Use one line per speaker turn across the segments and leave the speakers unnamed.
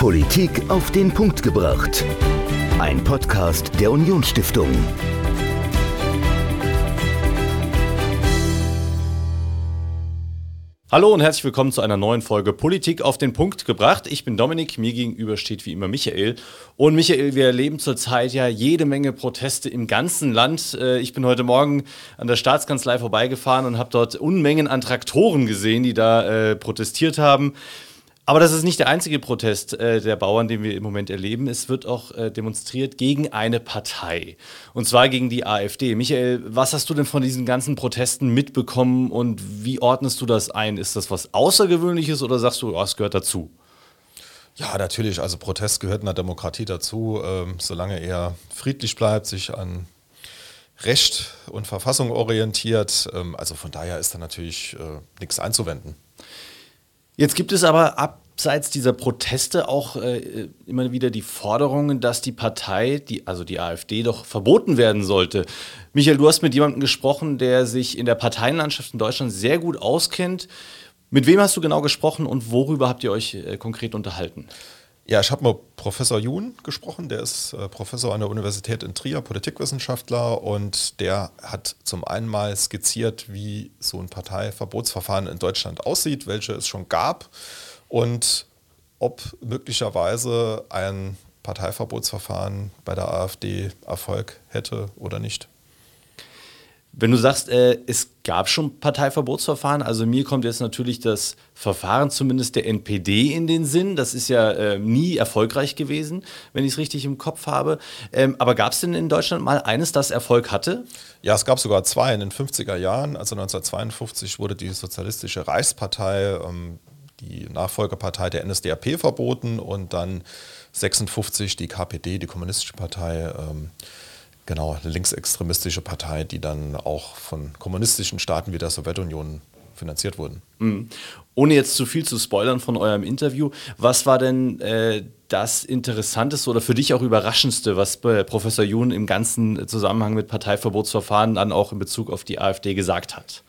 Politik auf den Punkt gebracht. Ein Podcast der Unionsstiftung.
Hallo und herzlich willkommen zu einer neuen Folge Politik auf den Punkt gebracht. Ich bin Dominik, mir gegenüber steht wie immer Michael. Und Michael, wir erleben zurzeit ja jede Menge Proteste im ganzen Land. Äh, ich bin heute Morgen an der Staatskanzlei vorbeigefahren und habe dort Unmengen an Traktoren gesehen, die da äh, protestiert haben. Aber das ist nicht der einzige Protest äh, der Bauern, den wir im Moment erleben. Es wird auch äh, demonstriert gegen eine Partei. Und zwar gegen die AfD. Michael, was hast du denn von diesen ganzen Protesten mitbekommen und wie ordnest du das ein? Ist das was Außergewöhnliches oder sagst du, oh, es gehört dazu?
Ja, natürlich. Also Protest gehört in der Demokratie dazu, ähm, solange er friedlich bleibt, sich an Recht und Verfassung orientiert. Ähm, also von daher ist da natürlich äh, nichts einzuwenden.
Jetzt gibt es aber abseits dieser Proteste auch äh, immer wieder die Forderungen, dass die Partei, die, also die AfD, doch verboten werden sollte. Michael, du hast mit jemandem gesprochen, der sich in der Parteienlandschaft in Deutschland sehr gut auskennt. Mit wem hast du genau gesprochen und worüber habt ihr euch äh, konkret unterhalten?
Ja, ich habe mit Professor Jun gesprochen, der ist äh, Professor an der Universität in Trier, Politikwissenschaftler, und der hat zum einen mal skizziert, wie so ein Parteiverbotsverfahren in Deutschland aussieht, welche es schon gab und ob möglicherweise ein Parteiverbotsverfahren bei der AfD Erfolg hätte oder nicht.
Wenn du sagst, äh, es gab schon Parteiverbotsverfahren, also mir kommt jetzt natürlich das Verfahren zumindest der NPD in den Sinn. Das ist ja äh, nie erfolgreich gewesen, wenn ich es richtig im Kopf habe. Ähm, aber gab es denn in Deutschland mal eines, das Erfolg hatte?
Ja, es gab sogar zwei in den 50er Jahren. Also 1952 wurde die Sozialistische Reichspartei, ähm, die Nachfolgepartei der NSDAP, verboten und dann 1956 die KPD, die Kommunistische Partei. Ähm, Genau, eine linksextremistische Partei, die dann auch von kommunistischen Staaten wie der Sowjetunion finanziert wurden.
Mhm. Ohne jetzt zu viel zu spoilern von eurem Interview, was war denn äh, das Interessanteste oder für dich auch Überraschendste, was Professor Jun im ganzen Zusammenhang mit Parteiverbotsverfahren dann auch in Bezug auf die AfD gesagt hat?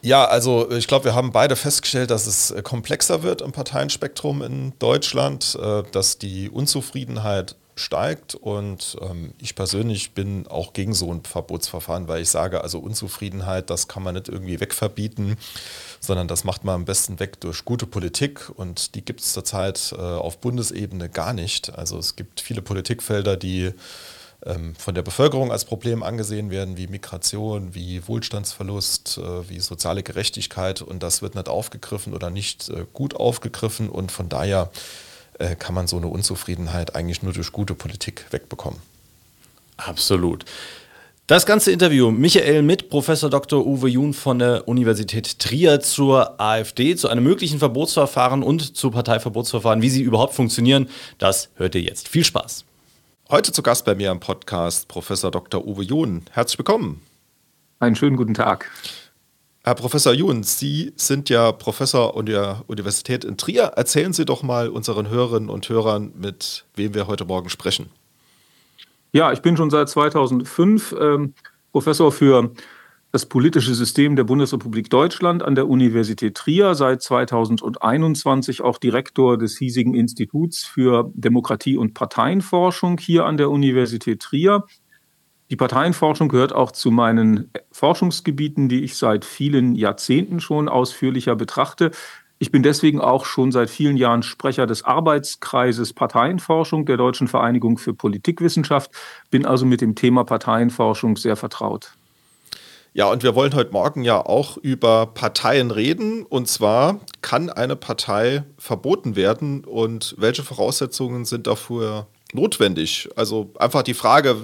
Ja, also ich glaube, wir haben beide festgestellt, dass es komplexer wird im Parteienspektrum in Deutschland, äh, dass die Unzufriedenheit steigt. Und ähm, ich persönlich bin auch gegen so ein Verbotsverfahren, weil ich sage, also Unzufriedenheit, das kann man nicht irgendwie wegverbieten, sondern das macht man am besten weg durch gute Politik. Und die gibt es zurzeit äh, auf Bundesebene gar nicht. Also es gibt viele Politikfelder, die ähm, von der Bevölkerung als Problem angesehen werden, wie Migration, wie Wohlstandsverlust, äh, wie soziale Gerechtigkeit. Und das wird nicht aufgegriffen oder nicht äh, gut aufgegriffen. Und von daher äh, kann man so eine Unzufriedenheit eigentlich nur durch gute Politik wegbekommen.
Absolut. Das ganze Interview Michael mit Professor Dr. Uwe Jun von der Universität Trier zur AfD, zu einem möglichen Verbotsverfahren und zu Parteiverbotsverfahren, wie sie überhaupt funktionieren, das hört ihr jetzt. Viel Spaß.
Heute zu Gast bei mir am Podcast Professor Dr. Uwe Jun. Herzlich willkommen.
Einen schönen guten Tag.
Herr Professor Jun, Sie sind ja Professor an der Universität in Trier. Erzählen Sie doch mal unseren Hörerinnen und Hörern, mit wem wir heute Morgen sprechen.
Ja, ich bin schon seit 2005 ähm, Professor für das politische System der Bundesrepublik Deutschland an der Universität Trier, seit 2021 auch Direktor des hiesigen Instituts für Demokratie und Parteienforschung hier an der Universität Trier. Die Parteienforschung gehört auch zu meinen Forschungsgebieten, die ich seit vielen Jahrzehnten schon ausführlicher betrachte. Ich bin deswegen auch schon seit vielen Jahren Sprecher des Arbeitskreises Parteienforschung der Deutschen Vereinigung für Politikwissenschaft, bin also mit dem Thema Parteienforschung sehr vertraut.
Ja, und wir wollen heute Morgen ja auch über Parteien reden. Und zwar, kann eine Partei verboten werden und welche Voraussetzungen sind dafür notwendig? Also einfach die Frage,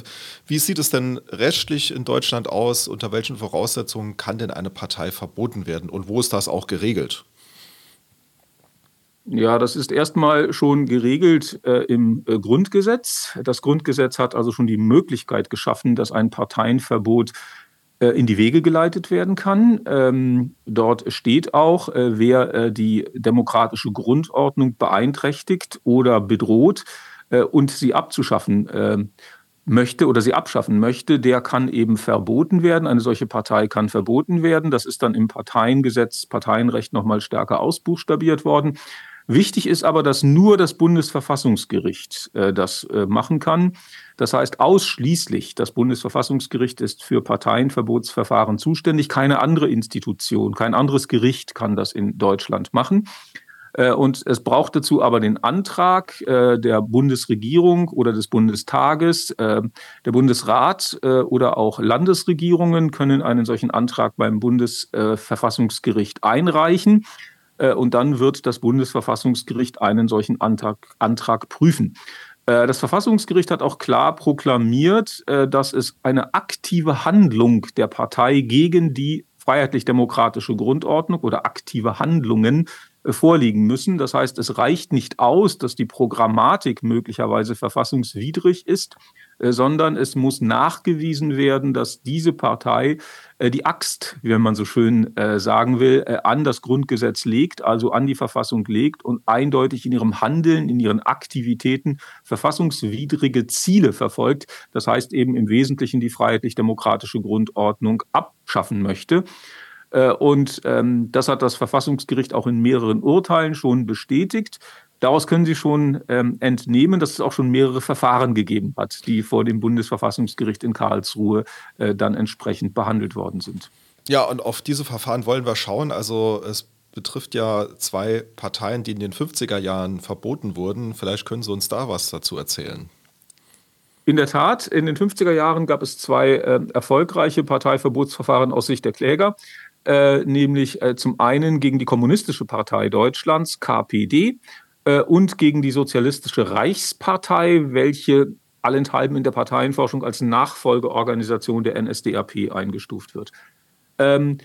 wie sieht es denn rechtlich in Deutschland aus? Unter welchen Voraussetzungen kann denn eine Partei verboten werden und wo ist das auch geregelt?
Ja, das ist erstmal schon geregelt äh, im äh, Grundgesetz. Das Grundgesetz hat also schon die Möglichkeit geschaffen, dass ein Parteienverbot äh, in die Wege geleitet werden kann. Ähm, dort steht auch, äh, wer äh, die demokratische Grundordnung beeinträchtigt oder bedroht, äh, und sie abzuschaffen äh, möchte oder sie abschaffen möchte, der kann eben verboten werden. Eine solche Partei kann verboten werden. Das ist dann im Parteiengesetz, Parteienrecht nochmal stärker ausbuchstabiert worden. Wichtig ist aber, dass nur das Bundesverfassungsgericht äh, das äh, machen kann. Das heißt, ausschließlich das Bundesverfassungsgericht ist für Parteienverbotsverfahren zuständig. Keine andere Institution, kein anderes Gericht kann das in Deutschland machen. Äh, und es braucht dazu aber den Antrag äh, der Bundesregierung oder des Bundestages. Äh, der Bundesrat oder auch Landesregierungen können einen solchen Antrag beim Bundesverfassungsgericht einreichen. Und dann wird das Bundesverfassungsgericht einen solchen Antrag, Antrag prüfen. Das Verfassungsgericht hat auch klar proklamiert, dass es eine aktive Handlung der Partei gegen die freiheitlich-demokratische Grundordnung oder aktive Handlungen vorliegen müssen. Das heißt, es reicht nicht aus, dass die Programmatik möglicherweise verfassungswidrig ist, äh, sondern es muss nachgewiesen werden, dass diese Partei äh, die Axt, wie man so schön sagen will, an das Grundgesetz legt, also an die Verfassung legt und eindeutig in ihrem Handeln, in ihren Aktivitäten verfassungswidrige Ziele verfolgt. Das heißt eben im Wesentlichen die freiheitlich-demokratische Grundordnung abschaffen möchte. Äh, und ähm, das hat das Verfassungsgericht auch in mehreren Urteilen schon bestätigt. Daraus können Sie schon ähm, entnehmen, dass es auch schon mehrere Verfahren gegeben hat, die vor dem Bundesverfassungsgericht in Karlsruhe äh, dann entsprechend behandelt worden sind.
Ja, und auf diese Verfahren wollen wir schauen. Also es betrifft ja zwei Parteien, die in den 50er Jahren verboten wurden. Vielleicht können Sie uns da was dazu erzählen.
In der Tat, in den 50er Jahren gab es zwei äh, erfolgreiche Parteiverbotsverfahren aus Sicht der Kläger. Äh, nämlich äh, zum einen gegen die Kommunistische Partei Deutschlands, KPD, äh, und gegen die Sozialistische Reichspartei, welche allenthalben in der Parteienforschung als Nachfolgeorganisation der NSDAP eingestuft wird. Ähm,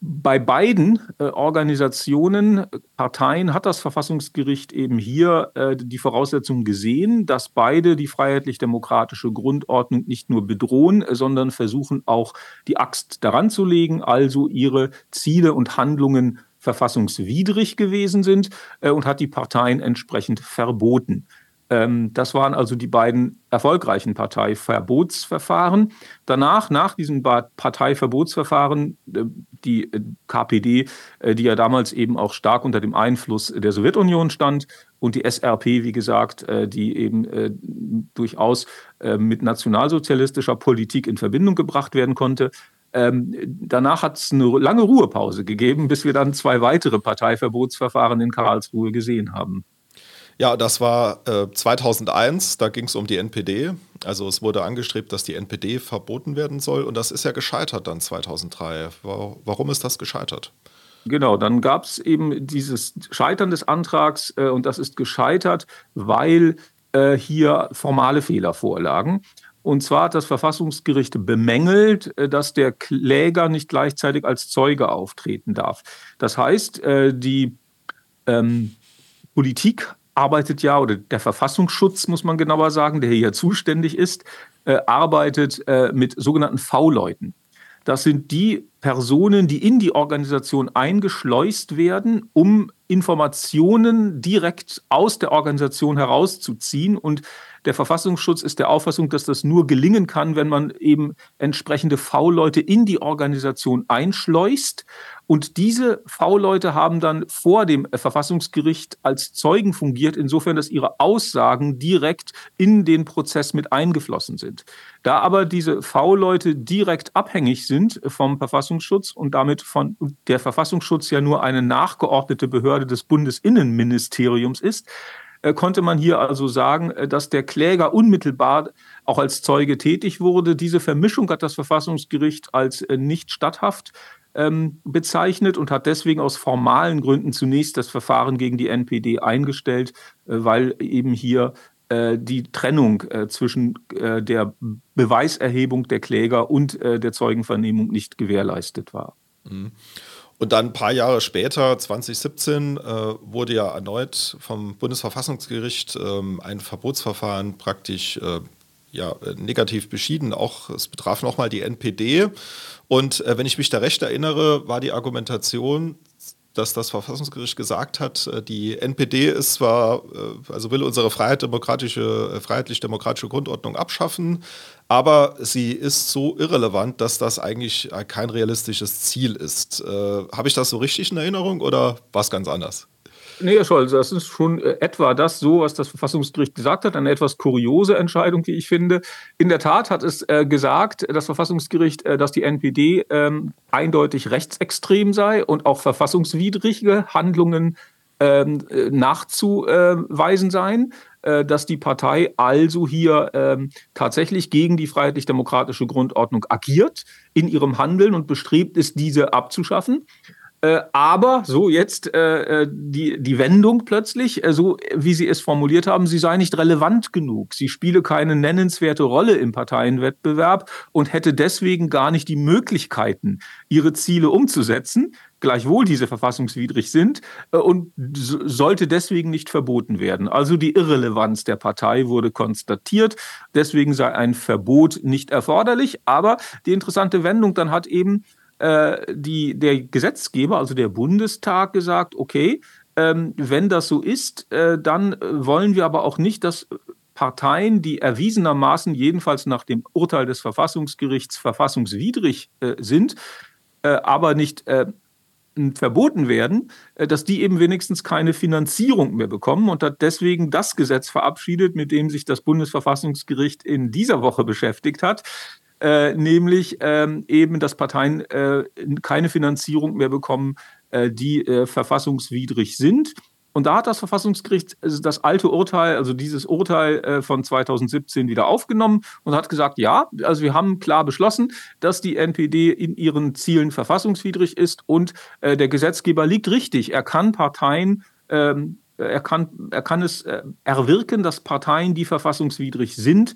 bei beiden äh, Organisationen, Parteien hat das Verfassungsgericht eben hier äh, die Voraussetzung gesehen, dass beide die freiheitlich-demokratische Grundordnung nicht nur bedrohen, sondern versuchen auch die Axt daran zu legen, also ihre Ziele und Handlungen verfassungswidrig gewesen sind äh, und hat die Parteien entsprechend verboten. Ähm, das waren also die beiden erfolgreichen Parteiverbotsverfahren. Danach, nach diesem Parteiverbotsverfahren, äh, die äh, KPD, äh, die ja damals eben auch stark unter dem Einfluss der Sowjetunion stand, und die SRP, wie gesagt, die eben durchaus mit nationalsozialistischer Politik in Verbindung gebracht werden konnte. Ähm, danach hat es eine lange Ruhepause gegeben, bis wir dann zwei weitere Parteiverbotsverfahren in Karlsruhe gesehen haben.
Ja, das war äh, 2001, da ging es um die NPD. Also es wurde angestrebt, dass die NPD verboten werden soll und das ist ja gescheitert dann 2003. Warum ist das gescheitert?
Genau, dann gab es eben dieses Scheitern des Antrags äh, und das ist gescheitert, weil äh, hier formale Fehler vorlagen. Und zwar hat das Verfassungsgericht bemängelt, äh, dass der Kläger nicht gleichzeitig als Zeuge auftreten darf. Das heißt, äh, die ähm, Politik arbeitet ja, oder der Verfassungsschutz, muss man genauer sagen, der hier zuständig ist, äh, arbeitet äh, mit sogenannten V-Leuten. Das sind die Personen, die in die Organisation eingeschleust werden, um Informationen direkt aus der Organisation herauszuziehen. Und der Verfassungsschutz ist der Auffassung, dass das nur gelingen kann, wenn man eben entsprechende V-Leute in die Organisation einschleust und diese V-Leute haben dann vor dem Verfassungsgericht als Zeugen fungiert, insofern, dass ihre Aussagen direkt in den Prozess mit eingeflossen sind. Da aber diese V-Leute direkt abhängig sind vom Verfassungsschutz und damit von der Verfassungsschutz ja nur eine nachgeordnete Behörde des Bundesinnenministeriums ist, konnte man hier also sagen, äh, dass der Kläger unmittelbar auch als Zeuge tätig wurde. Diese Vermischung hat das Verfassungsgericht als äh, nicht statthaft ähm, bezeichnet und hat deswegen aus formalen Gründen zunächst das Verfahren gegen die NPD eingestellt, äh, weil eben hier äh, die Trennung äh, zwischen äh, der Beweiserhebung der Kläger und äh, der Zeugenvernehmung nicht gewährleistet war.
Mhm. Und dann ein paar Jahre später, 2017, äh, wurde ja erneut vom Bundesverfassungsgericht ähm, ein Verbotsverfahren praktisch äh, ja, negativ beschieden. Auch es betraf nochmal die NPD. Und äh, wenn ich mich da recht erinnere, war die Argumentation, dass das Verfassungsgericht gesagt hat, äh, die NPD ist zwar, äh, also will unsere demokratische, äh, freiheitlich-demokratische Grundordnung abschaffen, aber sie ist so irrelevant, dass das eigentlich kein realistisches Ziel ist. Habe ich das so richtig in Erinnerung oder war es ganz anders?
Nee, Herr Scholz, das ist schon äh, etwa das so, was das Verfassungsgericht gesagt hat. Eine etwas kuriose Entscheidung, wie ich finde. In der Tat hat es äh, gesagt, das Verfassungsgericht, äh, dass die NPD ähm, eindeutig rechtsextrem sei und auch verfassungswidrige Handlungen ähm, äh, nachzuweisen seien. Äh, dass die Partei also hier ähm, tatsächlich gegen die freiheitlich-demokratische Grundordnung agiert in ihrem Handeln und bestrebt ist, diese abzuschaffen. Äh, aber so jetzt äh, äh, die, die Wendung plötzlich, äh, so wie Sie es formuliert haben, sie sei nicht relevant genug. Sie spiele keine nennenswerte Rolle im Parteienwettbewerb und hätte deswegen gar nicht die Möglichkeiten, ihre Ziele umzusetzen, gleichwohl diese verfassungswidrig sind äh, und sollte deswegen nicht verboten werden. Also die Irrelevanz der Partei wurde konstatiert. Deswegen sei ein Verbot nicht erforderlich. Aber die interessante Wendung dann hat eben äh, die, der Gesetzgeber, also der Bundestag, gesagt, okay, ähm, wenn das so ist, äh, dann äh, wollen wir aber auch nicht, dass Parteien, die erwiesenermaßen jedenfalls nach dem Urteil des Verfassungsgerichts verfassungswidrig äh, sind, äh, aber nicht äh, verboten werden, dass die eben wenigstens keine Finanzierung mehr bekommen und hat deswegen das Gesetz verabschiedet, mit dem sich das Bundesverfassungsgericht in dieser Woche beschäftigt hat. Äh, nämlich ähm, eben, dass Parteien äh, keine Finanzierung mehr bekommen, äh, die äh, verfassungswidrig sind. Und da hat das Verfassungsgericht also das alte Urteil, also dieses Urteil äh, von 2017 wieder aufgenommen und hat gesagt, ja, also wir haben klar beschlossen, dass die NPD in ihren Zielen verfassungswidrig ist und äh, der Gesetzgeber liegt richtig. Er kann Parteien ähm, er kann, er kann es erwirken, dass Parteien, die verfassungswidrig sind,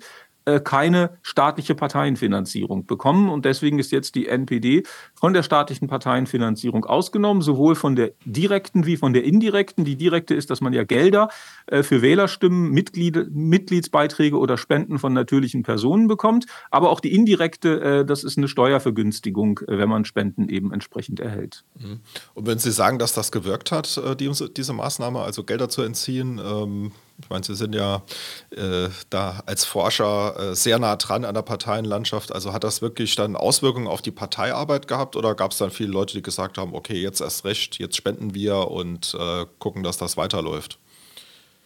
keine staatliche Parteienfinanzierung bekommen. Und deswegen ist jetzt die NPD von der staatlichen Parteienfinanzierung ausgenommen, sowohl von der direkten wie von der indirekten. Die direkte ist, dass man ja Gelder äh, für Wählerstimmen, Mitglied, Mitgliedsbeiträge oder Spenden von natürlichen Personen bekommt. Aber auch die indirekte, äh, das ist eine Steuervergünstigung, wenn man Spenden eben entsprechend erhält.
Mhm. Und wenn Sie sagen, dass das gewirkt hat, diese Maßnahme, also Gelder zu entziehen, ähm ich meine, Sie sind ja äh, da als Forscher äh, sehr nah dran an der Parteienlandschaft. Also hat das wirklich dann Auswirkungen auf die Parteiarbeit gehabt oder gab es dann viele Leute, die gesagt haben, okay, jetzt erst recht, jetzt spenden wir und äh, gucken, dass das weiterläuft?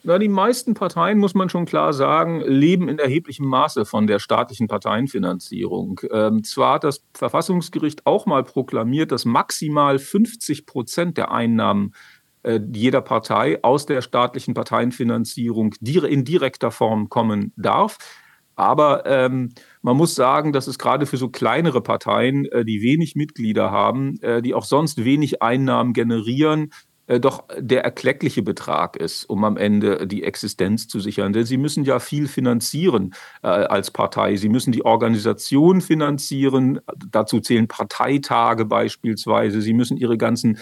Na, die meisten Parteien, muss man schon klar sagen, leben in erheblichem Maße von der staatlichen Parteienfinanzierung. Ähm, zwar hat das Verfassungsgericht auch mal proklamiert, dass maximal 50 Prozent der Einnahmen äh, jeder Partei aus der staatlichen Parteienfinanzierung in direkter Form kommen darf. Aber ähm, man muss sagen, dass es gerade für so kleinere Parteien, äh, die wenig Mitglieder haben, äh, die auch sonst wenig Einnahmen generieren, äh, doch der erkleckliche Betrag ist, um am Ende die Existenz zu sichern. Denn sie müssen ja viel finanzieren äh, als Partei. Sie müssen die Organisation finanzieren. Dazu zählen Parteitage beispielsweise. Sie müssen ihre ganzen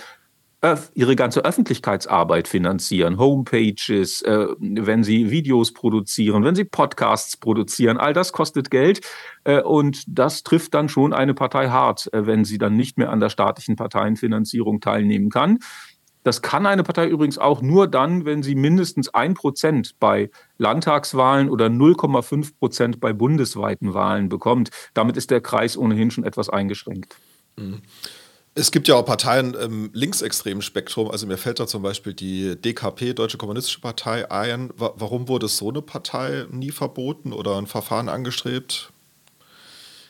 ihre ganze Öffentlichkeitsarbeit finanzieren, Homepages, äh, wenn sie Videos produzieren, wenn sie Podcasts produzieren, all das kostet Geld äh, und das trifft dann schon eine Partei hart, äh, wenn sie dann nicht mehr an der staatlichen Parteienfinanzierung teilnehmen kann. Das kann eine Partei übrigens auch nur dann, wenn sie mindestens ein Prozent bei Landtagswahlen oder 0,5 Prozent bei bundesweiten Wahlen bekommt. Damit ist der Kreis ohnehin schon etwas eingeschränkt.
Mhm. Es gibt ja auch Parteien im linksextremen Spektrum. Also mir fällt da zum Beispiel die DKP, Deutsche Kommunistische Partei, ein. Warum wurde so eine Partei nie verboten oder ein Verfahren angestrebt?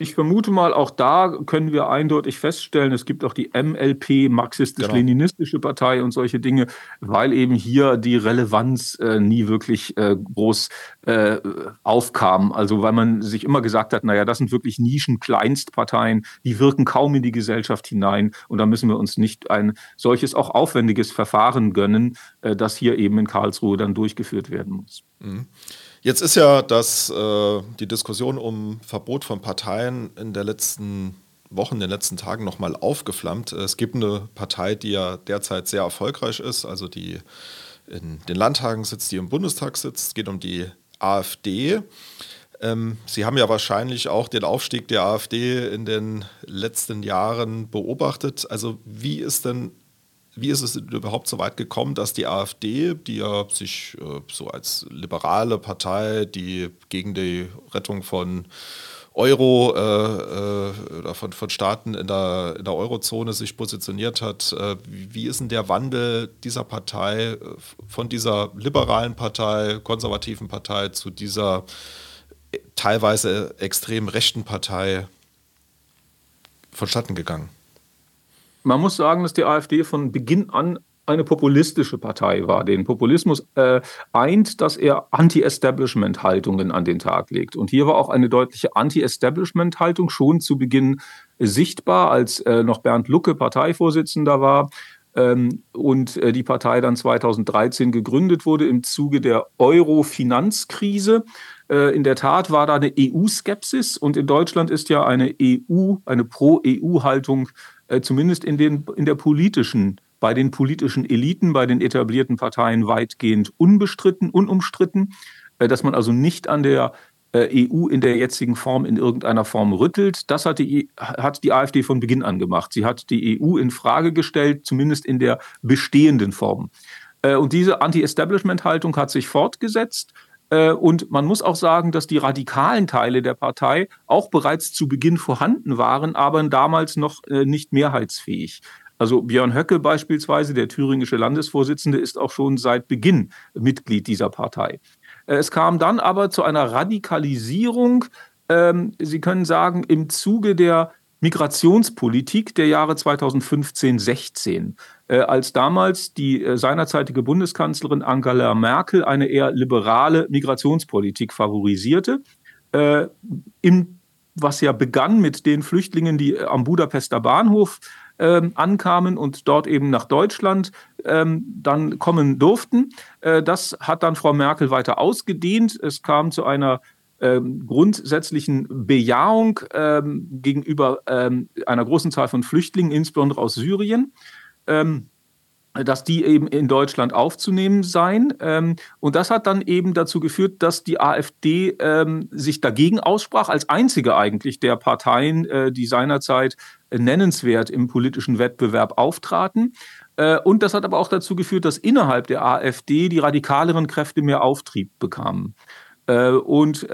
Ich vermute mal, auch da können wir eindeutig feststellen, es gibt auch die MLP, Marxistisch-Leninistische genau. Partei und solche Dinge, weil eben hier die Relevanz äh, nie wirklich äh, groß äh, aufkam. Also weil man sich immer gesagt hat, naja, das sind wirklich Nischen-Kleinstparteien, die wirken kaum in die Gesellschaft hinein und da müssen wir uns nicht ein solches auch aufwendiges Verfahren gönnen, äh, das hier eben in Karlsruhe dann durchgeführt werden muss. Mhm.
Jetzt ist ja das, äh, die Diskussion um Verbot von Parteien in der letzten Wochen, in den letzten Tagen nochmal aufgeflammt. Es gibt eine Partei, die ja derzeit sehr erfolgreich ist, also die in den Landtagen sitzt, die im Bundestag sitzt. Es geht um die AfD. Ähm, Sie haben ja wahrscheinlich auch den Aufstieg der AfD in den letzten Jahren beobachtet. Also wie ist denn wie ist es überhaupt so weit gekommen, dass die AfD, die ja sich äh, so als liberale Partei, die gegen die Rettung von Euro äh, oder von, von Staaten in der, in der Eurozone sich positioniert hat. Äh, wie ist denn der Wandel dieser Partei von dieser liberalen Partei, konservativen Partei zu dieser teilweise extrem rechten Partei vonstatten gegangen?
Man muss sagen, dass die AfD von Beginn an eine populistische Partei war. Den Populismus äh, eint, dass er Anti-Establishment-Haltungen an den Tag legt. Und hier war auch eine deutliche Anti-Establishment-Haltung schon zu Beginn sichtbar, als äh, noch Bernd Lucke Parteivorsitzender war ähm, und äh, die Partei dann 2013 gegründet wurde im Zuge der Euro-Finanzkrise. Äh, in der Tat war da eine EU-Skepsis und in Deutschland ist ja eine EU, eine Pro-EU-Haltung zumindest in, den, in der politischen bei den politischen Eliten, bei den etablierten Parteien weitgehend unbestritten, unumstritten, äh, dass man also nicht an der äh, EU in der jetzigen Form in irgendeiner Form rüttelt. Das hat die, hat die AfD von Beginn an gemacht. Sie hat die EU in Frage gestellt, zumindest in der bestehenden Form. Äh, und diese Anti-Establishment-Haltung hat sich fortgesetzt. Und man muss auch sagen, dass die radikalen Teile der Partei auch bereits zu Beginn vorhanden waren, aber damals noch nicht mehrheitsfähig. Also Björn Höcke beispielsweise, der thüringische Landesvorsitzende, ist auch schon seit Beginn Mitglied dieser Partei. Äh, es kam dann aber zu einer Radikalisierung, ähm, Sie können sagen, im Zuge der Migrationspolitik der Jahre 2015-16, äh, als damals die äh, seinerzeitige Bundeskanzlerin Angela Merkel eine eher liberale Migrationspolitik favorisierte. Äh, im, was ja begann mit den Flüchtlingen, die am Budapester Bahnhof ähm, ankamen und dort eben nach Deutschland ähm, dann kommen durften. Das hat dann Frau Merkel weiter ausgedehnt. Es kam zu einer ähm, grundsätzlichen Bejahung ähm, gegenüber ähm, einer großen Zahl von Flüchtlingen, insbesondere aus Syrien. Ähm, dass die eben in Deutschland aufzunehmen seien. Ähm, und das hat dann eben dazu geführt, dass die AfD ähm, sich dagegen aussprach, als einzige eigentlich der Parteien, äh, die seinerzeit nennenswert im politischen Wettbewerb auftraten. Äh, und das hat aber auch dazu geführt, dass innerhalb der AfD die radikaleren Kräfte mehr Auftrieb bekamen. Äh, und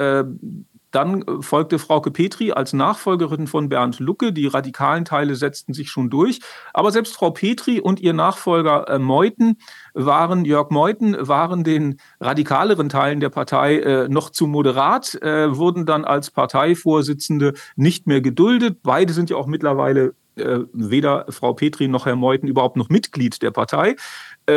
dann äh, folgte Frauke Petri als Nachfolgerin von Bernd Lucke. Die radikalen Teile setzten sich schon durch. Aber selbst Frau Petri und ihr Nachfolger äh, Meuthen waren, Jörg Meuthen, waren den radikaleren Teilen der Partei noch zu moderat, wurden dann als Parteivorsitzende nicht mehr geduldet. Beide sind ja auch mittlerweile weder Frau Petri noch Herr Meuthen überhaupt noch Mitglied der Partei,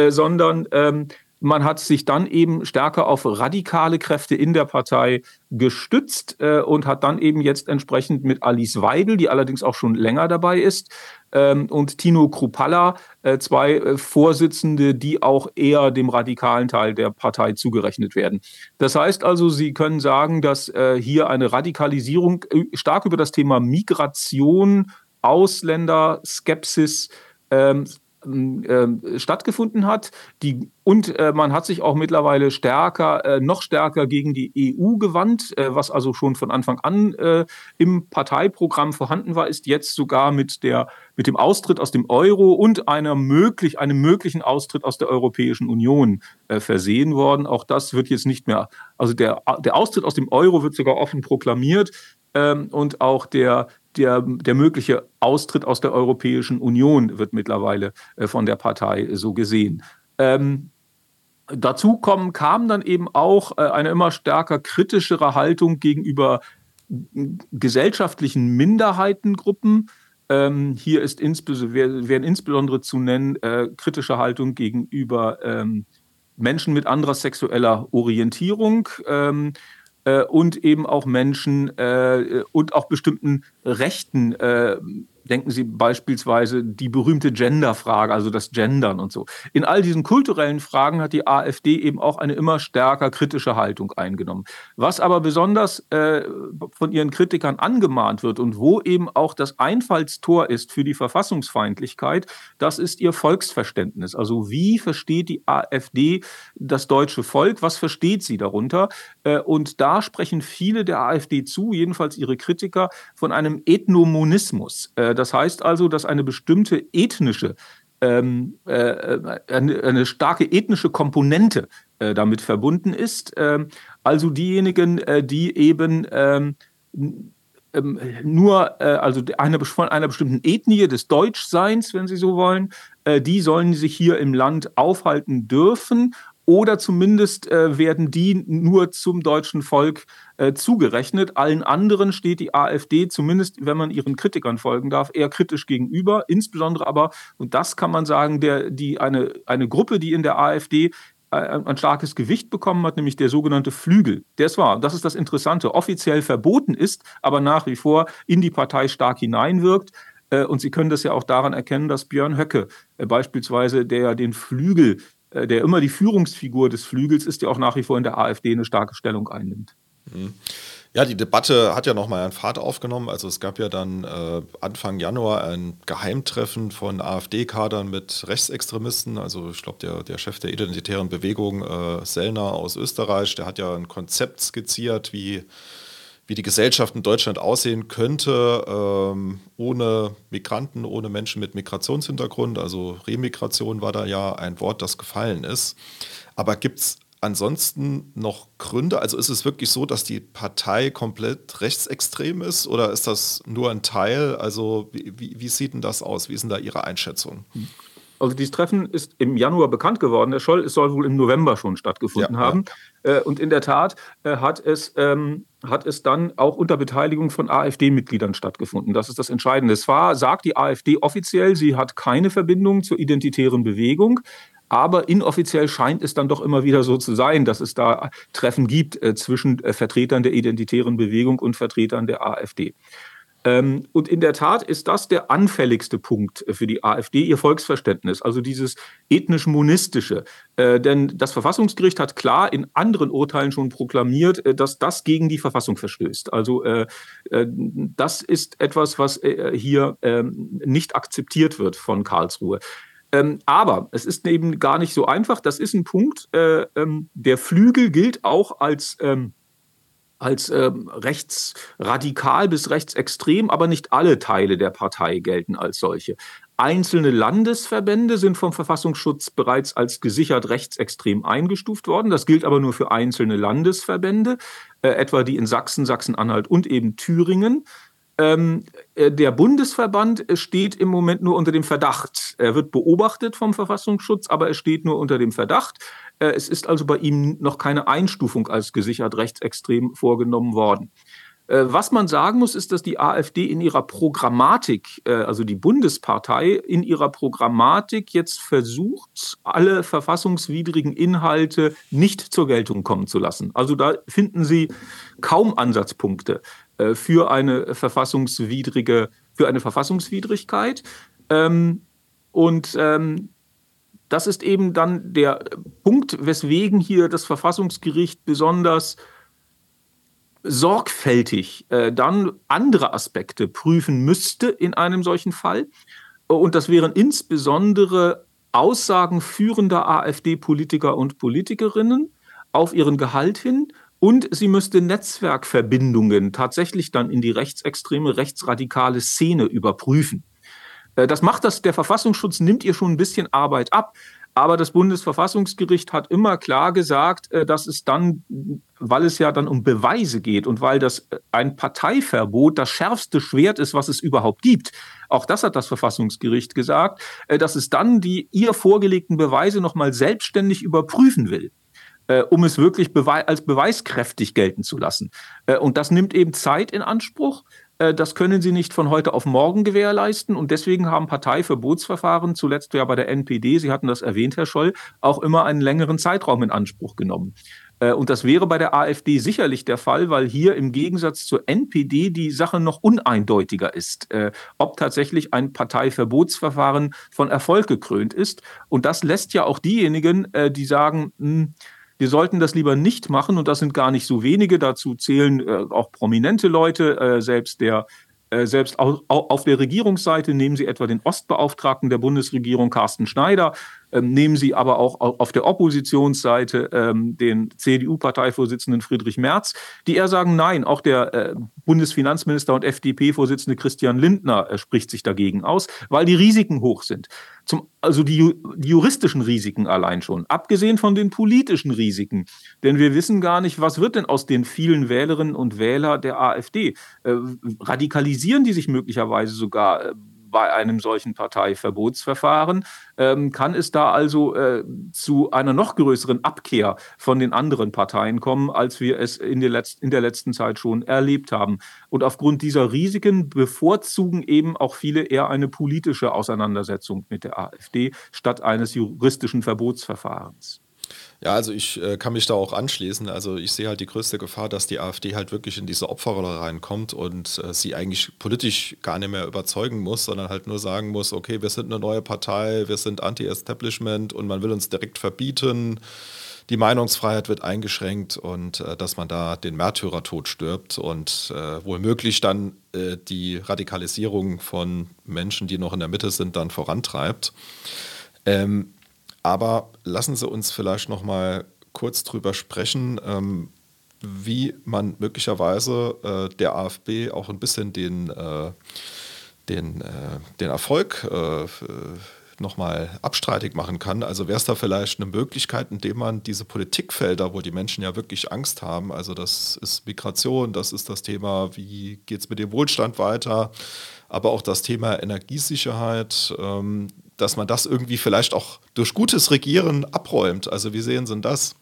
sondern ähm, man hat sich dann eben stärker auf radikale Kräfte in der Partei gestützt äh, und hat dann eben jetzt entsprechend mit Alice Weidel, die allerdings auch schon länger dabei ist, ähm, und Tino Krupalla, äh, zwei äh, Vorsitzende, die auch eher dem radikalen Teil der Partei zugerechnet werden. Das heißt also, Sie können sagen, dass äh, hier eine Radikalisierung äh, stark über das Thema Migration, Ausländer, Skepsis, ähm, äh, stattgefunden hat. Die, und äh, man hat sich auch mittlerweile stärker, äh, noch stärker gegen die EU gewandt, äh, was also schon von Anfang an äh, im Parteiprogramm vorhanden war, ist jetzt sogar mit, der, mit dem Austritt aus dem Euro und einer möglich, einem möglichen Austritt aus der Europäischen Union äh, versehen worden. Auch das wird jetzt nicht mehr, also der, der Austritt aus dem Euro wird sogar offen proklamiert. Ähm, und auch der der, der mögliche Austritt aus der Europäischen Union wird mittlerweile äh, von der Partei so gesehen. Ähm, dazu kommen, kam dann eben auch äh, eine immer stärker kritischere Haltung gegenüber gesellschaftlichen Minderheitengruppen. Ähm, hier ist insbesondere, werden insbesondere zu nennen äh, kritische Haltung gegenüber ähm, Menschen mit anderer sexueller Orientierung. Ähm, äh, und eben auch Menschen äh, und auch bestimmten Rechten äh, Denken Sie beispielsweise die berühmte Genderfrage, also das Gendern und so. In all diesen kulturellen Fragen hat die AfD eben auch eine immer stärker kritische Haltung eingenommen. Was aber besonders äh, von ihren Kritikern angemahnt wird und wo eben auch das Einfallstor ist für die Verfassungsfeindlichkeit, das ist ihr Volksverständnis. Also wie versteht die AfD das deutsche Volk? Was versteht sie darunter? Äh, und da sprechen viele der AfD zu, jedenfalls ihre Kritiker, von einem Ethnomonismus. Äh, das heißt also, dass eine bestimmte ethnische, ähm, äh, eine, eine, starke ethnische Komponente äh, damit verbunden ist. Ähm, also diejenigen, äh, die eben ähm, ähm, nur, äh, also eine, von einer bestimmten Ethnie des Deutschseins, wenn Sie so wollen, äh, die sollen sich hier im Land aufhalten dürfen oder zumindest äh, werden die nur zum deutschen Volk äh, zugerechnet. Allen anderen steht die AfD, zumindest wenn man ihren Kritikern folgen darf, eher kritisch gegenüber. Insbesondere aber, und das kann man sagen, der, die, eine, eine Gruppe, die in der AfD äh, ein starkes Gewicht bekommen hat, nämlich der sogenannte Flügel. Der ist wahr, das ist das Interessante, offiziell verboten ist, aber nach wie vor in die Partei stark hineinwirkt. Äh, und Sie können das ja auch daran erkennen, dass Björn Höcke äh, beispielsweise, der ja den Flügel der immer die Führungsfigur des Flügels ist, der auch nach wie vor in der AfD eine starke Stellung einnimmt.
Mhm. Ja, die Debatte hat ja nochmal einen Fahrt aufgenommen. Also es gab ja dann äh, Anfang Januar ein Geheimtreffen von AfD-Kadern mit Rechtsextremisten. Also ich glaube, der, der Chef der identitären Bewegung, äh, Sellner aus Österreich, der hat ja ein Konzept skizziert, wie wie die Gesellschaft in Deutschland aussehen könnte, ähm, ohne Migranten, ohne Menschen mit Migrationshintergrund. Also Remigration war da ja ein Wort, das gefallen ist. Aber gibt es ansonsten noch Gründe? Also ist es wirklich so, dass die Partei komplett rechtsextrem ist oder ist das nur ein Teil? Also wie, wie, wie sieht denn das aus? Wie ist denn da Ihre Einschätzung?
Also dieses Treffen ist im Januar bekannt geworden. Der Scholl es soll wohl im November schon stattgefunden ja, haben. Ja. Äh, und in der Tat äh, hat es ähm, hat es dann auch unter Beteiligung von AfD-Mitgliedern stattgefunden. Das ist das Entscheidende. Zwar sagt die AfD offiziell, sie hat keine Verbindung zur identitären Bewegung, aber inoffiziell scheint es dann doch immer wieder so zu sein, dass es da Treffen gibt äh, zwischen äh, Vertretern der identitären Bewegung und Vertretern der AfD. Ähm, und in der Tat ist das der anfälligste Punkt für die AfD, ihr Volksverständnis, also dieses ethnisch-monistische. Äh, denn das Verfassungsgericht hat klar in anderen Urteilen schon proklamiert, äh, dass das gegen die Verfassung verstößt. Also äh, äh das ist etwas, was äh, hier ähm, nicht akzeptiert wird von Karlsruhe. Ähm, aber es ist eben gar nicht so einfach. Das ist ein Punkt. Äh, ähm, der Flügel gilt auch als ähm, als ähm, rechtsradikal bis rechtsextrem, aber nicht alle Teile der Partei gelten als solche. Einzelne Landesverbände sind vom Verfassungsschutz bereits als gesichert rechtsextrem eingestuft worden. Das gilt aber nur für einzelne Landesverbände, äh, etwa die in Sachsen, Sachsen-Anhalt und eben Thüringen. Ähm, äh, der Bundesverband steht im Moment nur unter dem Verdacht. Er wird beobachtet vom Verfassungsschutz, aber er steht nur unter dem Verdacht. Äh, es ist also bei ihm noch keine Einstufung als gesichert rechtsextrem vorgenommen worden. Äh, was man sagen muss, ist, dass die AfD in ihrer Programmatik, äh, also die Bundespartei, in ihrer Programmatik jetzt versucht, alle verfassungswidrigen Inhalte nicht zur Geltung kommen zu lassen. Also da finden Sie kaum Ansatzpunkte für eine verfassungswidrige, für eine Verfassungswidrigkeit. Ähm, und ähm, das ist eben dann der Punkt, weswegen hier das Verfassungsgericht besonders sorgfältig äh, dann andere Aspekte prüfen müsste in einem solchen Fall. Und das wären insbesondere Aussagen führender AfD-Politiker und Politikerinnen auf ihren Gehalt hin. Und sie müsste Netzwerkverbindungen tatsächlich dann in die rechtsextreme, rechtsradikale Szene überprüfen. Äh, das macht das, der Verfassungsschutz nimmt ihr schon ein bisschen Arbeit ab. Aber das Bundesverfassungsgericht hat immer klar gesagt, äh, dass es dann, weil es ja dann um Beweise geht und weil das äh, ein Parteiverbot das schärfste Schwert ist, was es überhaupt gibt. Auch das hat das Verfassungsgericht gesagt, dass es dann die ihr vorgelegten Beweise nochmal selbstständig überprüfen will um es wirklich als beweiskräftig gelten zu lassen. und das nimmt eben Zeit in Anspruch. Äh, das können sie nicht von heute auf morgen gewährleisten. Und deswegen haben Parteiverbotsverfahren, zuletzt ja bei der NPD, Sie hatten das erwähnt, Herr Scholl, auch immer einen längeren Zeitraum in Anspruch genommen. Äh, und das wäre bei der AfD sicherlich der Fall, weil hier im Gegensatz zur NPD die Sache noch uneindeutiger ist, äh, ob tatsächlich ein Parteiverbotsverfahren von Erfolg gekrönt ist. Und das lässt ja auch diejenigen, die sagen, hm, wir sollten das lieber nicht machen und das sind gar nicht so wenige. Dazu zählen äh, auch prominente Leute, äh, selbst der äh, selbst auf der Regierungsseite nehmen Sie etwa den Ostbeauftragten der Bundesregierung, Carsten Schneider, nehmen Sie aber auch auf der Oppositionsseite ähm, den CDU-Parteivorsitzenden Friedrich Merz, die eher sagen, nein, auch der äh, Bundesfinanzminister und FDP-Vorsitzende Christian Lindner äh, spricht sich dagegen aus, weil die Risiken hoch sind. Zum, also die, die, juristischen Risiken allein schon, abgesehen von den politischen Risiken. Denn wir wissen gar nicht, was wird denn aus den vielen Wählerinnen und Wählern der AfD? Äh, radikalisieren die sich möglicherweise sogar? Bei einem solchen Parteiverbotsverfahren, ähm, kann es da also äh, zu einer noch größeren Abkehr von den anderen Parteien kommen, als wir es in der, Letz in der letzten Zeit schon erlebt haben. Und aufgrund dieser Risiken bevorzugen eben auch viele eher eine politische Auseinandersetzung mit der AfD statt eines juristischen Verbotsverfahrens.
Ja, also ich äh, kann mich da auch anschließen. Also ich sehe halt die größte Gefahr, dass die AfD halt wirklich in diese Opferrolle reinkommt und äh, sie eigentlich politisch gar nicht mehr überzeugen muss, sondern halt nur sagen muss, okay, wir sind eine neue Partei, wir sind Anti-Establishment und man will uns direkt verbieten. Die Meinungsfreiheit wird eingeschränkt und äh, dass man da den Märtyrertod stirbt und äh, wohl dann äh, die Radikalisierung von Menschen, die noch in der Mitte sind, dann vorantreibt. Ähm, aber lassen Sie uns vielleicht noch mal kurz drüber sprechen, ähm, wie man möglicherweise äh, der AfD auch ein bisschen den, äh, den, äh, den Erfolg äh, nochmal abstreitig machen kann. Also wäre es da vielleicht eine Möglichkeit, indem man diese Politikfelder, wo die Menschen ja wirklich Angst haben, also das ist Migration, das ist das Thema, wie geht es mit dem Wohlstand weiter, aber auch das Thema Energiesicherheit, ähm, dass man das irgendwie vielleicht auch durch gutes Regieren abräumt. Also wie sehen Sie das?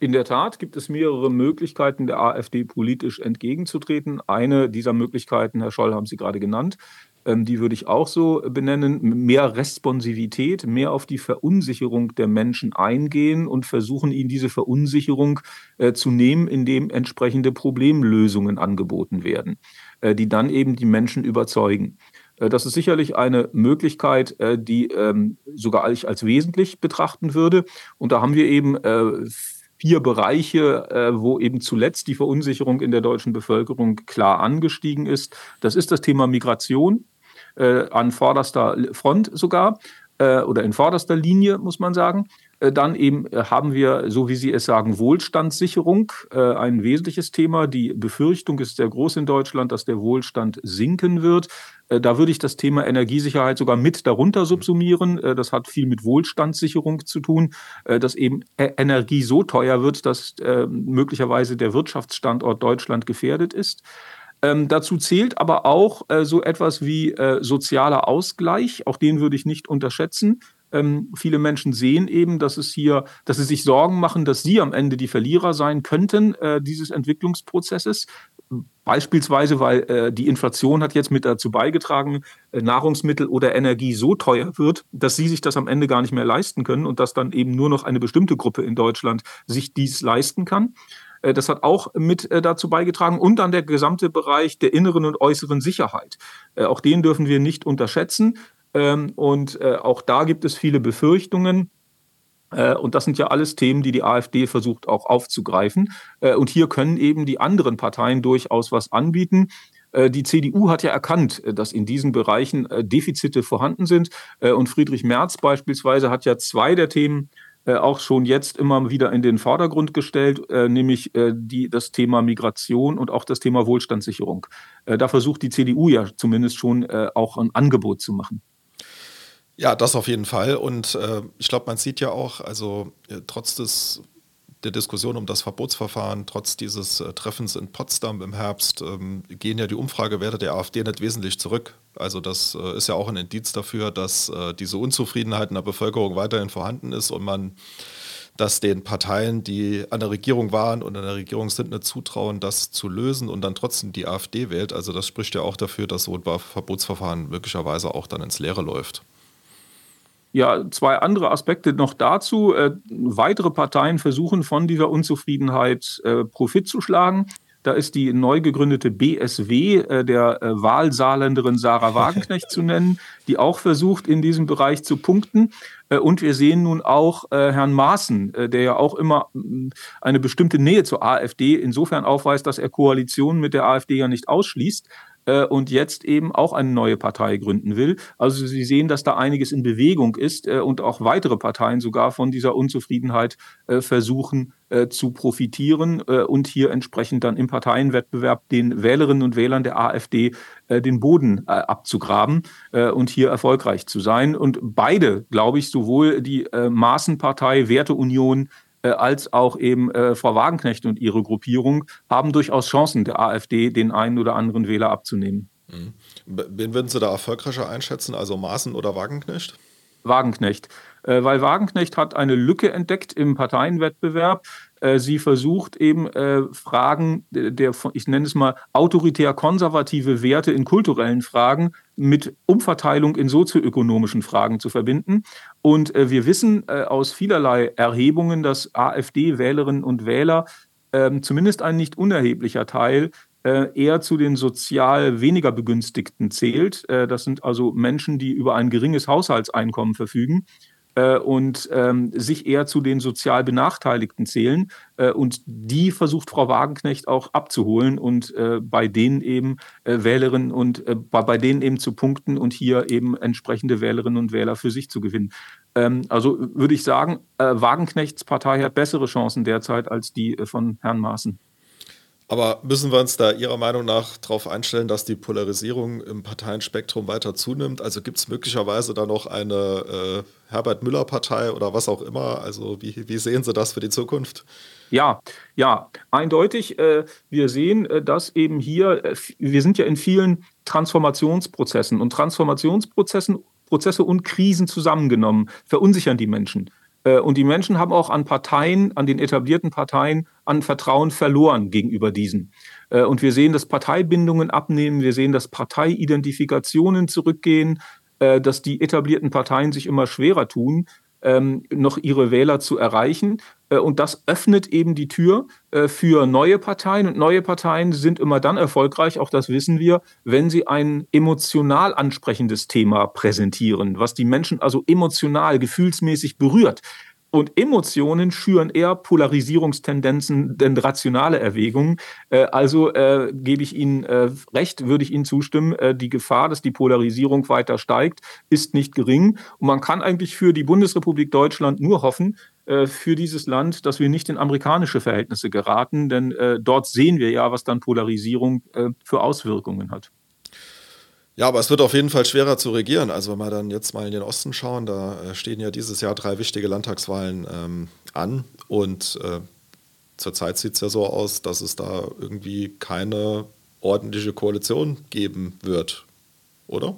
In der Tat gibt es mehrere Möglichkeiten, der AfD politisch entgegenzutreten. Eine dieser Möglichkeiten, Herr Scholl, haben Sie gerade genannt, ähm, die würde ich auch so benennen. Mehr Responsivität, mehr auf die Verunsicherung der Menschen eingehen und versuchen, ihnen diese Verunsicherung äh, zu nehmen, indem entsprechende Problemlösungen angeboten werden, äh, die dann eben die Menschen überzeugen. Äh, das ist sicherlich eine Möglichkeit, äh, die ähm, sogar ich als wesentlich betrachten würde. Und da haben wir eben äh, vier Bereiche, wo eben zuletzt die Verunsicherung in der deutschen Bevölkerung klar angestiegen ist. Das ist das Thema Migration an vorderster Front sogar oder in vorderster Linie, muss man sagen. Dann eben haben wir, so wie Sie es sagen, Wohlstandssicherung, ein wesentliches Thema. Die Befürchtung ist sehr groß in Deutschland, dass der Wohlstand sinken wird. Da würde ich das Thema Energiesicherheit sogar mit darunter subsumieren. Das hat viel mit Wohlstandssicherung zu tun, dass eben Energie so teuer wird, dass möglicherweise der Wirtschaftsstandort Deutschland gefährdet ist. Ähm, dazu zählt aber auch äh, so etwas wie äh, sozialer Ausgleich. Auch den würde ich nicht unterschätzen. Ähm, viele Menschen sehen eben, dass es hier, dass sie sich Sorgen machen, dass sie am Ende die Verlierer sein könnten äh, dieses Entwicklungsprozesses. Beispielsweise, weil äh, die Inflation hat jetzt mit dazu beigetragen, äh, Nahrungsmittel oder Energie so teuer wird, dass sie sich das am Ende gar nicht mehr leisten können und dass dann eben nur noch eine bestimmte Gruppe in Deutschland sich dies leisten kann. Äh, das hat auch mit äh, dazu beigetragen. Und dann der gesamte Bereich der inneren und äußeren Sicherheit. Äh, auch den dürfen wir nicht unterschätzen. Ähm, und äh, auch da gibt es viele Befürchtungen. Äh, und das sind ja alles Themen, die die AfD versucht auch aufzugreifen. Äh, und hier können eben die anderen Parteien durchaus was anbieten. Die CDU hat ja erkannt, dass in diesen Bereichen Defizite vorhanden sind. Und Friedrich Merz beispielsweise hat ja zwei der Themen auch schon jetzt immer wieder in den Vordergrund gestellt, nämlich die, das Thema Migration und auch das Thema Wohlstandssicherung. Da versucht die CDU ja zumindest schon auch ein Angebot zu machen.
Ja, das auf jeden Fall. Und äh, ich glaube, man sieht ja auch, also äh, trotz des, der Diskussion um das Verbotsverfahren, trotz dieses äh, Treffens in Potsdam im Herbst, ähm, gehen ja die Umfragewerte der AfD nicht wesentlich zurück. Also das äh, ist ja auch ein Indiz dafür, dass äh, diese Unzufriedenheit in der Bevölkerung weiterhin vorhanden ist und man das den Parteien, die an der Regierung waren und an der Regierung sind, nicht zutrauen, das zu lösen und dann trotzdem die AfD wählt. Also das spricht ja auch dafür, dass so ein Verbotsverfahren möglicherweise auch dann ins Leere läuft.
Ja, zwei andere Aspekte noch dazu. Äh, weitere Parteien versuchen von dieser Unzufriedenheit äh, Profit zu schlagen. Da ist die neu gegründete BSW äh, der äh, Wahlsaarländerin Sarah Wagenknecht zu nennen, die auch versucht, in diesem Bereich zu punkten. Äh, und wir sehen nun auch äh, Herrn Maaßen, äh, der ja auch immer mm, eine bestimmte Nähe zur AfD insofern aufweist, dass er Koalitionen mit der AfD ja nicht ausschließt. Äh, und jetzt eben auch eine neue Partei gründen will. Also Sie sehen, dass da einiges in Bewegung ist äh, und auch weitere Parteien sogar von dieser Unzufriedenheit äh, versuchen äh, zu profitieren äh, und hier entsprechend dann im Parteienwettbewerb den Wählerinnen und Wählern der AfD äh, den Boden abzugraben und hier erfolgreich zu sein. Und beide, glaube ich, sowohl die Maßenpartei Werteunion als auch eben Frau Wagenknecht und ihre Gruppierung haben durchaus Chancen, der AfD den einen oder anderen Wähler abzunehmen.
Mhm. Wen würden Sie da erfolgreicher einschätzen, also Maaßen oder Wagenknecht?
Wagenknecht. Äh, weil Wagenknecht hat eine Lücke entdeckt im Parteienwettbewerb. Äh, sie versucht eben äh, Fragen der, ich nenne es mal, autoritär-konservative Werte in kulturellen Fragen mit Umverteilung in sozioökonomischen Fragen zu verbinden. Und wir wissen aus vielerlei Erhebungen, dass AfD-Wählerinnen und Wähler ähm, zumindest ein nicht unerheblicher Teil eher zu den sozial weniger Begünstigten zählt. Das sind also Menschen, die über ein geringes Haushaltseinkommen verfügen äh, und ähm, sich eher zu den sozial Benachteiligten zählen. Äh, und die versucht Frau Wagenknecht auch abzuholen und äh, bei denen eben äh, Wählerinnen und äh, bei, bei denen eben zu punkten und hier eben entsprechende Wählerinnen und Wähler für sich zu gewinnen. Ähm, also würde ich sagen, äh, Wagenknechts Partei hat bessere Chancen derzeit als die von Herrn Maaßen.
Aber müssen wir uns da Ihrer Meinung nach darauf einstellen, dass die Polarisierung im Parteienspektrum weiter zunimmt? Also gibt es möglicherweise da noch eine äh, Herbert Müller-Partei oder was auch immer? Also wie, wie sehen Sie das für die Zukunft?
Ja, ja, eindeutig. Äh, wir sehen, äh, dass eben hier, äh, wir sind ja in vielen Transformationsprozessen und Transformationsprozessen Prozesse und Krisen zusammengenommen verunsichern die Menschen. Äh, und die Menschen haben auch an Parteien, an den etablierten Parteien, an Vertrauen verloren gegenüber diesen. Äh, und wir sehen, dass Parteibindungen abnehmen, wir sehen, dass Parteiidentifikationen zurückgehen, äh, dass die etablierten Parteien sich immer schwerer tun, ähm, noch ihre Wähler zu erreichen. Äh, und das öffnet eben die Tür äh, für neue Parteien. Und neue Parteien sind immer dann erfolgreich, auch das wissen wir, wenn sie ein emotional ansprechendes Thema präsentieren, was die Menschen also emotional, gefühlsmäßig berührt. Und Emotionen schüren eher Polarisierungstendenzen denn rationale Erwägungen. Äh, also äh, gebe ich Ihnen äh, recht, würde ich Ihnen zustimmen. Äh, die Gefahr, dass die Polarisierung weiter steigt, ist nicht gering. Und man kann eigentlich für die Bundesrepublik Deutschland nur hoffen, äh, für dieses Land, dass wir nicht in amerikanische Verhältnisse geraten, denn äh, dort sehen wir ja, was dann Polarisierung für Auswirkungen hat.
Ja, aber es wird auf jeden Fall schwerer zu regieren. Also wenn wir dann jetzt mal in den Osten schauen, da äh, stehen ja dieses Jahr drei wichtige Landtagswahlen ähm, an und äh, zurzeit sieht es ja so aus, dass es da irgendwie keine ordentliche Koalition geben wird, oder?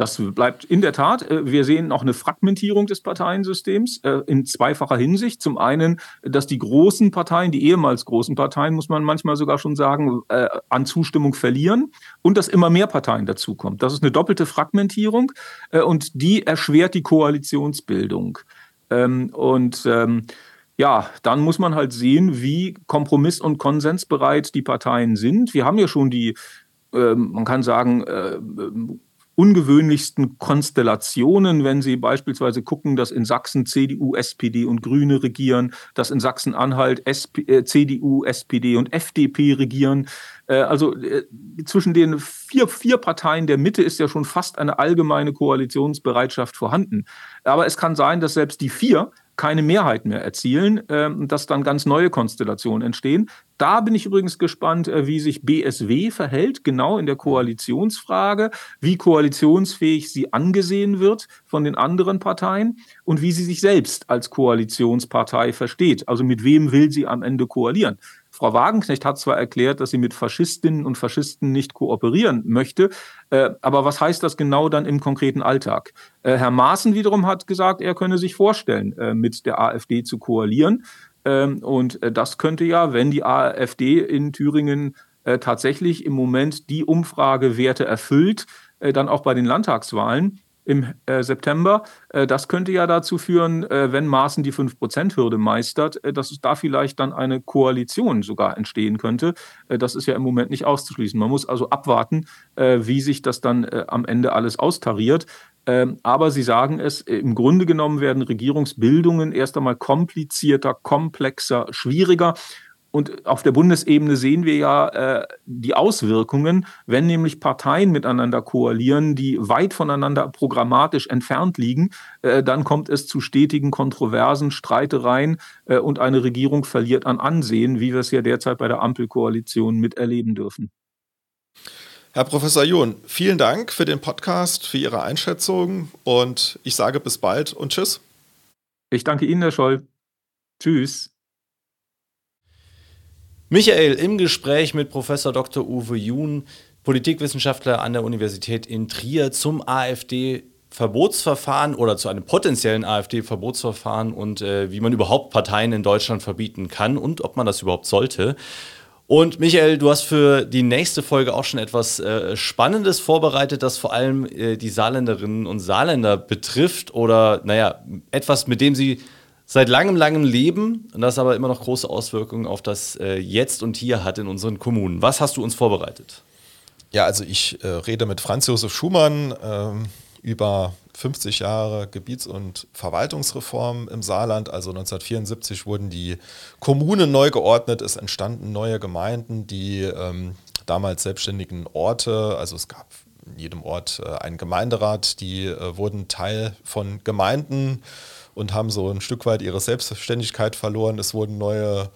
Das bleibt in der Tat. Äh, wir sehen auch eine Fragmentierung des Parteiensystems äh, in zweifacher Hinsicht. Zum einen, dass die großen Parteien, die ehemals großen Parteien, muss man manchmal sogar schon sagen, äh, an Zustimmung verlieren und dass immer mehr Parteien dazukommen. Das ist eine doppelte Fragmentierung und die erschwert die Koalitionsbildung. Ähm, und ähm, ja, dann muss man halt sehen, wie kompromiss- und konsensbereit die Parteien sind. Wir haben ja schon die, ähm, man kann sagen, ungewöhnlichsten Konstellationen, wenn Sie beispielsweise gucken, dass in Sachsen CDU, SPD und Grüne regieren, dass in Sachsen-Anhalt äh, CDU, SPD und FDP regieren. Äh, also äh, zwischen den vier, vier Parteien der Mitte ist ja schon fast eine allgemeine Koalitionsbereitschaft vorhanden. Aber es kann sein, dass selbst die vier keine Mehrheit mehr erzielen äh, und dass dann ganz neue Konstellationen entstehen. Da bin ich übrigens gespannt, äh, wie sich BSW verhält, genau in der Koalitionsfrage, wie koalitionsfähig sie angesehen wird von den anderen Parteien und wie sie sich selbst als Koalitionspartei versteht. Also mit wem will sie am Ende koalieren? Frau Wagenknecht hat zwar erklärt, dass sie mit Faschistinnen und Faschisten nicht kooperieren möchte, äh, aber was heißt das genau dann im konkreten Alltag? Äh, Herr Maaßen wiederum hat gesagt, er könne sich vorstellen, äh, mit der AfD zu koalieren. Ähm, und das könnte ja, wenn die AfD in Thüringen tatsächlich im Moment die Umfragewerte erfüllt, dann auch bei den Landtagswahlen im äh, September. Äh, das könnte ja dazu führen, äh, wenn Maaßen die 5%-Hürde meistert, äh, dass es da vielleicht dann eine Koalition sogar entstehen könnte. Äh, das ist ja im Moment nicht auszuschließen. Man muss also abwarten, äh, wie sich das dann am Ende alles austariert. Ähm, aber Sie sagen es, im Grunde genommen werden Regierungsbildungen erst einmal komplizierter, komplexer, schwieriger. Und auf der Bundesebene sehen wir ja äh, die Auswirkungen, wenn nämlich Parteien miteinander koalieren, die weit voneinander programmatisch entfernt liegen, äh, dann kommt es zu stetigen Kontroversen, Streitereien äh, und eine Regierung verliert an Ansehen, wie wir es ja derzeit bei der Ampelkoalition miterleben dürfen.
Herr Professor John, vielen Dank für den Podcast, für Ihre Einschätzung und ich sage bis bald und tschüss.
Ich danke Ihnen, Herr Scholl. Tschüss.
Michael im Gespräch mit Professor Dr. Uwe Jun, Politikwissenschaftler an der Universität in Trier zum AfD Verbotsverfahren oder zu einem potenziellen AfD-Verbotsverfahren und äh, wie man überhaupt Parteien in Deutschland verbieten kann und ob man das überhaupt sollte. Und Michael, du hast für die nächste Folge auch schon etwas äh, Spannendes vorbereitet, das vor allem äh, die Saarländerinnen und Saarländer betrifft oder, naja, etwas, mit dem sie seit langem, langem leben und das aber immer noch große Auswirkungen auf das äh, Jetzt und Hier hat in unseren Kommunen. Was hast du uns vorbereitet?
Ja, also ich äh, rede mit Franz Josef Schumann ähm, über 50 Jahre Gebiets- und Verwaltungsreform im Saarland. Also 1974 wurden die Kommunen neu geordnet, es entstanden neue Gemeinden, die ähm, damals selbstständigen Orte, also es gab in jedem Ort äh, einen Gemeinderat, die äh, wurden Teil von Gemeinden und haben so ein Stück weit ihre Selbstständigkeit verloren. Es wurden neue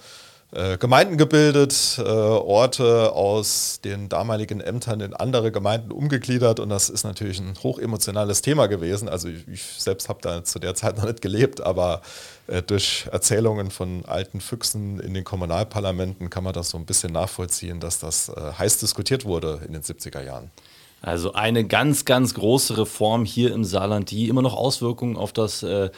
äh, Gemeinden gebildet, äh, Orte aus den damaligen Ämtern in andere Gemeinden umgegliedert und das ist natürlich ein hochemotionales Thema gewesen. Also ich, ich selbst habe da zu der Zeit noch nicht gelebt, aber äh, durch Erzählungen von alten Füchsen in den Kommunalparlamenten kann man das so ein bisschen nachvollziehen, dass das äh, heiß diskutiert wurde in den 70er Jahren.
Also eine ganz, ganz große Reform hier im Saarland, die immer noch Auswirkungen auf das äh,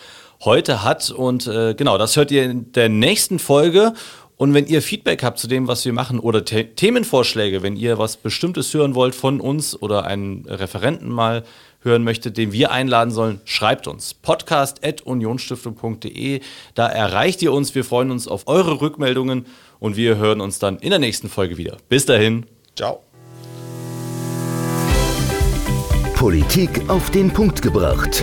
heute hat. Und äh, genau, das hört ihr in der nächsten Folge. Und wenn ihr Feedback habt zu dem, was wir machen oder The Themenvorschläge, wenn ihr was Bestimmtes hören wollt von uns oder einen Referenten mal hören möchtet, den wir einladen sollen, schreibt uns. podcast.unionstiftung.de. Da erreicht ihr uns. Wir freuen uns auf eure Rückmeldungen und wir hören uns dann in der nächsten Folge wieder. Bis dahin.
Ciao.
Politik auf den Punkt gebracht.